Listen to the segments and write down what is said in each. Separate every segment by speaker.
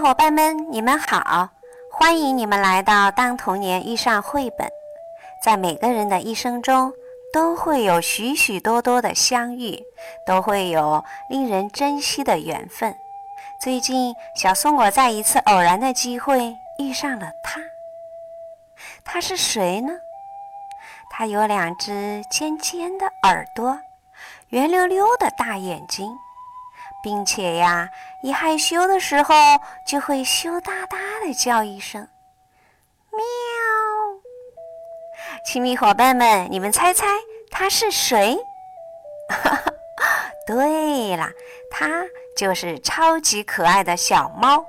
Speaker 1: 伙伴们，你们好！欢迎你们来到《当童年遇上绘本》。在每个人的一生中，都会有许许多多的相遇，都会有令人珍惜的缘分。最近，小松果在一次偶然的机会遇上了他。他是谁呢？他有两只尖尖的耳朵，圆溜溜的大眼睛。并且呀，一害羞的时候就会羞答答的叫一声“喵”。亲密伙伴们，你们猜猜它是谁？哈哈，对了，它就是超级可爱的小猫，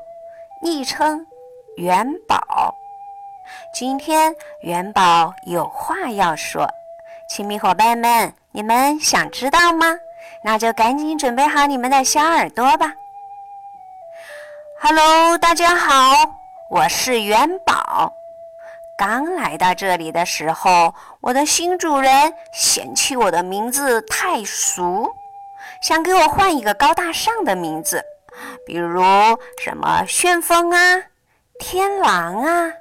Speaker 1: 昵称元宝。今天元宝有话要说，亲密伙伴们，你们想知道吗？那就赶紧准备好你们的小耳朵吧。Hello，大家好，我是元宝。刚来到这里的时候，我的新主人嫌弃我的名字太俗，想给我换一个高大上的名字，比如什么旋风啊、天狼啊，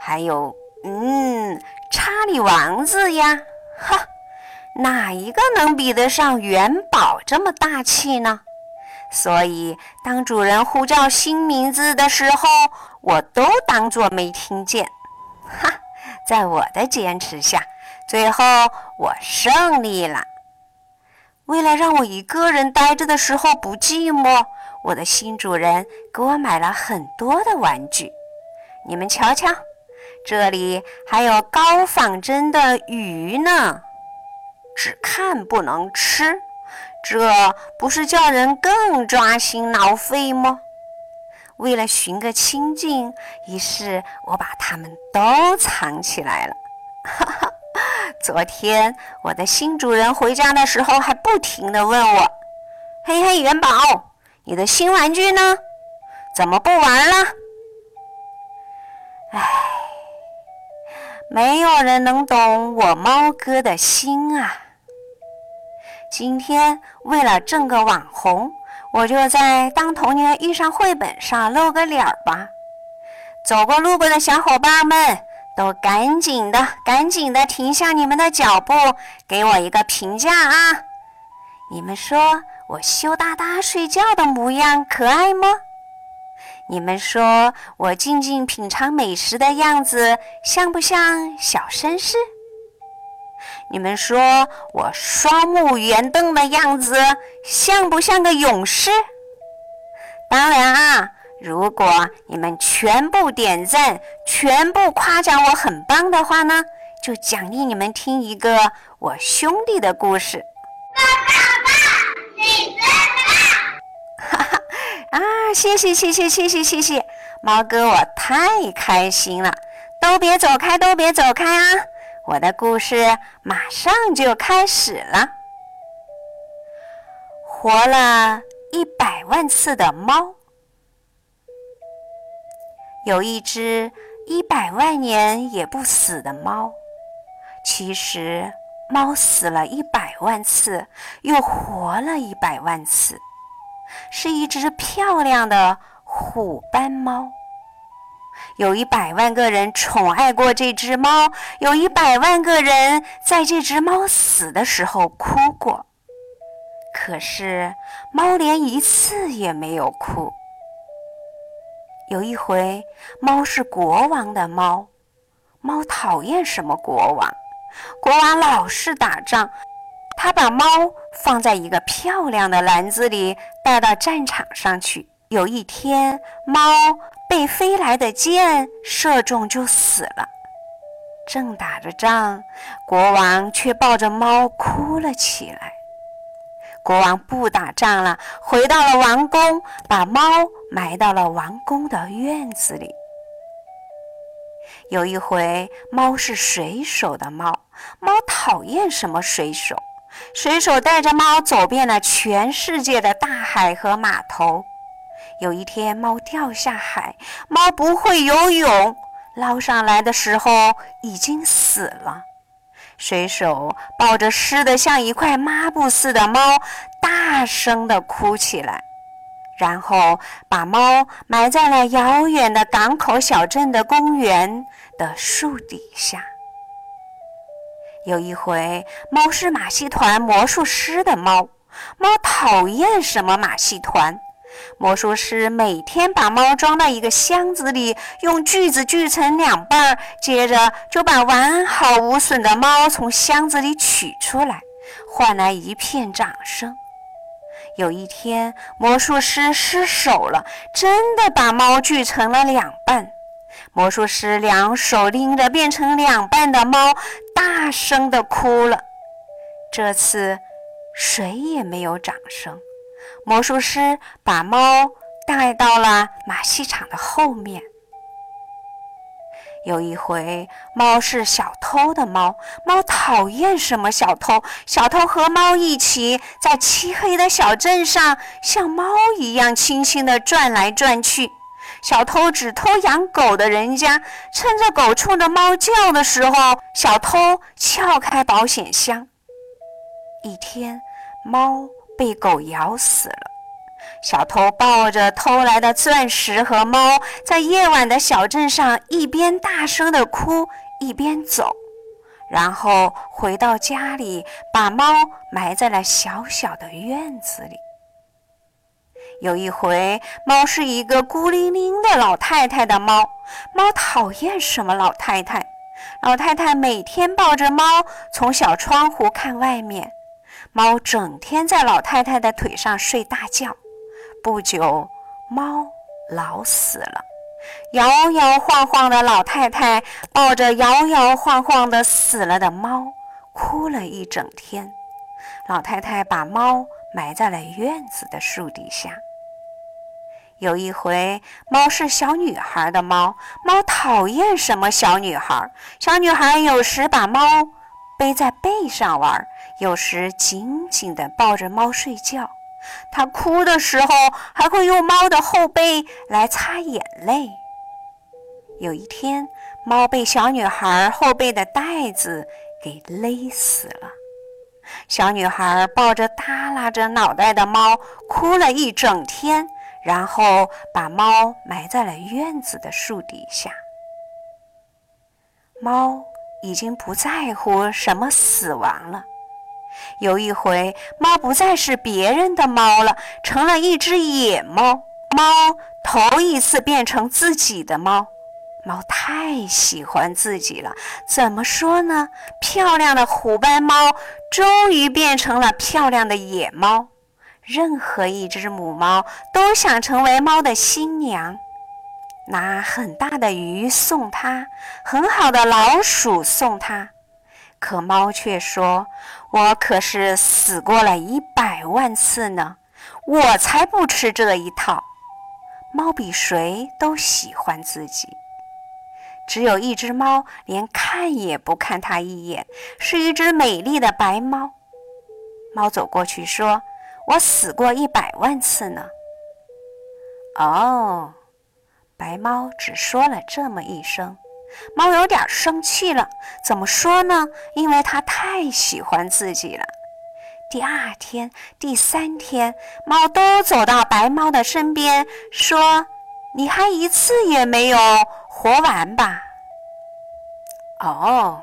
Speaker 1: 还有嗯，查理王子呀，哈。哪一个能比得上元宝这么大气呢？所以，当主人呼叫新名字的时候，我都当作没听见。哈，在我的坚持下，最后我胜利了。为了让我一个人待着的时候不寂寞，我的新主人给我买了很多的玩具。你们瞧瞧，这里还有高仿真的鱼呢。只看不能吃，这不是叫人更抓心挠肺吗？为了寻个清静，于是我把它们都藏起来了。哈哈，昨天我的新主人回家的时候，还不停地问我：“嘿嘿，元宝，你的新玩具呢？怎么不玩了？”唉，没有人能懂我猫哥的心啊。今天为了挣个网红，我就在当童年遇上绘本上露个脸儿吧。走过路过的小伙伴们都赶紧的、赶紧的停下你们的脚步，给我一个评价啊！你们说我羞答答睡觉的模样可爱吗？你们说我静静品尝美食的样子像不像小绅士？你们说我双目圆瞪的样子像不像个勇士？当然啊，如果你们全部点赞、全部夸奖我很棒的话呢，就奖励你们听一个我兄弟的故事。爸爸，爸，你真棒！哈哈啊，谢谢谢谢谢谢谢谢，猫哥，我太开心了！都别走开，都别走开啊！我的故事马上就开始了。活了一百万次的猫，有一只一百万年也不死的猫。其实，猫死了一百万次，又活了一百万次，是一只漂亮的虎斑猫。有一百万个人宠爱过这只猫，有一百万个人在这只猫死的时候哭过，可是猫连一次也没有哭。有一回，猫是国王的猫，猫讨厌什么国王？国王老是打仗，他把猫放在一个漂亮的篮子里，带到战场上去。有一天，猫。被飞来的箭射中就死了。正打着仗，国王却抱着猫哭了起来。国王不打仗了，回到了王宫，把猫埋到了王宫的院子里。有一回，猫是水手的猫，猫讨厌什么水手？水手带着猫走遍了全世界的大海和码头。有一天，猫掉下海，猫不会游泳，捞上来的时候已经死了。水手抱着湿得像一块抹布似的猫，大声地哭起来。然后把猫埋在了遥远的港口小镇的公园的树底下。有一回，猫是马戏团魔术师的猫，猫讨厌什么马戏团。魔术师每天把猫装到一个箱子里，用锯子锯成两半，接着就把完好无损的猫从箱子里取出来，换来一片掌声。有一天，魔术师失手了，真的把猫锯成了两半。魔术师两手拎着变成两半的猫，大声地哭了。这次，谁也没有掌声。魔术师把猫带到了马戏场的后面。有一回，猫是小偷的猫，猫讨厌什么小偷。小偷和猫一起在漆黑的小镇上，像猫一样轻轻地转来转去。小偷只偷养狗的人家，趁着狗冲着猫叫的时候，小偷撬开保险箱。一天，猫被狗咬死了。小偷抱着偷来的钻石和猫，在夜晚的小镇上一边大声地哭，一边走，然后回到家里，把猫埋在了小小的院子里。有一回，猫是一个孤零零的老太太的猫，猫讨厌什么老太太？老太太每天抱着猫从小窗户看外面，猫整天在老太太的腿上睡大觉。不久，猫老死了。摇摇晃晃的老太太抱着摇摇晃晃的死了的猫，哭了一整天。老太太把猫埋在了院子的树底下。有一回，猫是小女孩的猫，猫讨厌什么小女孩？小女孩有时把猫背在背上玩，有时紧紧地抱着猫睡觉。它哭的时候，还会用猫的后背来擦眼泪。有一天，猫被小女孩后背的带子给勒死了。小女孩抱着耷拉着脑袋的猫，哭了一整天，然后把猫埋在了院子的树底下。猫已经不在乎什么死亡了。有一回，猫不再是别人的猫了，成了一只野猫。猫头一次变成自己的猫，猫太喜欢自己了。怎么说呢？漂亮的虎斑猫终于变成了漂亮的野猫。任何一只母猫都想成为猫的新娘，拿很大的鱼送它，很好的老鼠送它。可猫却说：“我可是死过了一百万次呢，我才不吃这一套。”猫比谁都喜欢自己。只有一只猫连看也不看它一眼，是一只美丽的白猫。猫走过去说：“我死过一百万次呢。”哦，白猫只说了这么一声。猫有点生气了，怎么说呢？因为它太喜欢自己了。第二天、第三天，猫都走到白猫的身边，说：“你还一次也没有活完吧？”哦，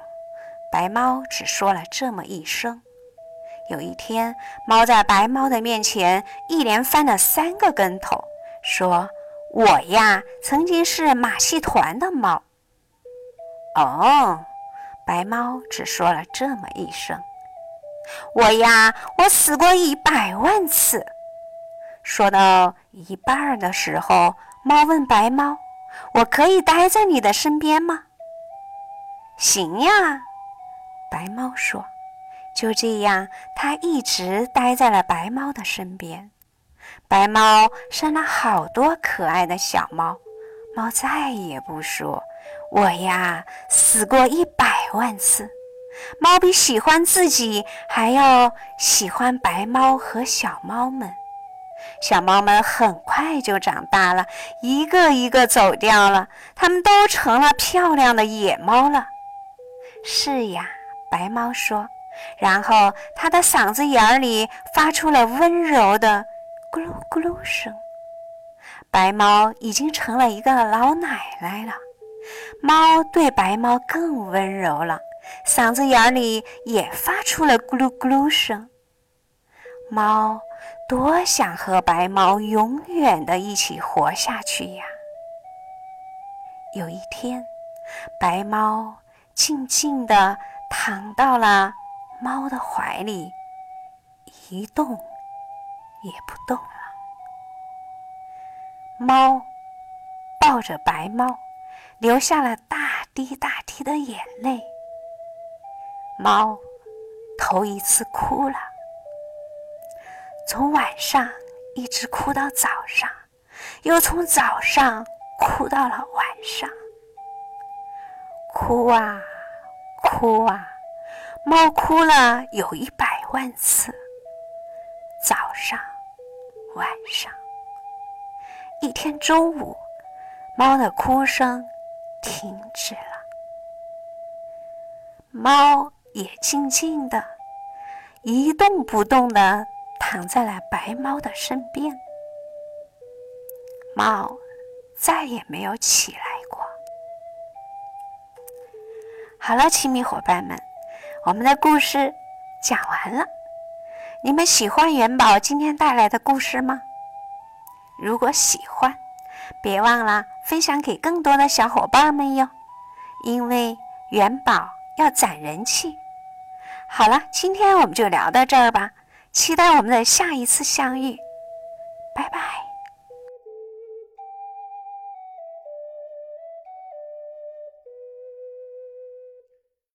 Speaker 1: 白猫只说了这么一声。有一天，猫在白猫的面前一连翻了三个跟头，说：“我呀，曾经是马戏团的猫。”哦，白猫只说了这么一声：“我呀，我死过一百万次。”说到一半的时候，猫问白猫：“我可以待在你的身边吗？”“行呀。”白猫说。就这样，它一直待在了白猫的身边。白猫生了好多可爱的小猫，猫再也不说。我呀，死过一百万次。猫比喜欢自己还要喜欢白猫和小猫们。小猫们很快就长大了，一个一个走掉了，它们都成了漂亮的野猫了。是呀，白猫说，然后它的嗓子眼里发出了温柔的咕噜咕噜声。白猫已经成了一个老奶奶了。猫对白猫更温柔了，嗓子眼里也发出了咕噜咕噜声。猫多想和白猫永远的一起活下去呀！有一天，白猫静静地躺到了猫的怀里，一动也不动了。猫抱着白猫，流下了大滴大滴的眼泪。猫头一次哭了，从晚上一直哭到早上，又从早上哭到了晚上。哭啊，哭啊，猫哭了有一百万次。早上，晚上。一天中午，猫的哭声停止了，猫也静静的一动不动的躺在了白猫的身边。猫再也没有起来过。好了，亲密伙伴们，我们的故事讲完了。你们喜欢元宝今天带来的故事吗？如果喜欢，别忘了分享给更多的小伙伴们哟，因为元宝要攒人气。好了，今天我们就聊到这儿吧，期待我们的下一次相遇。拜拜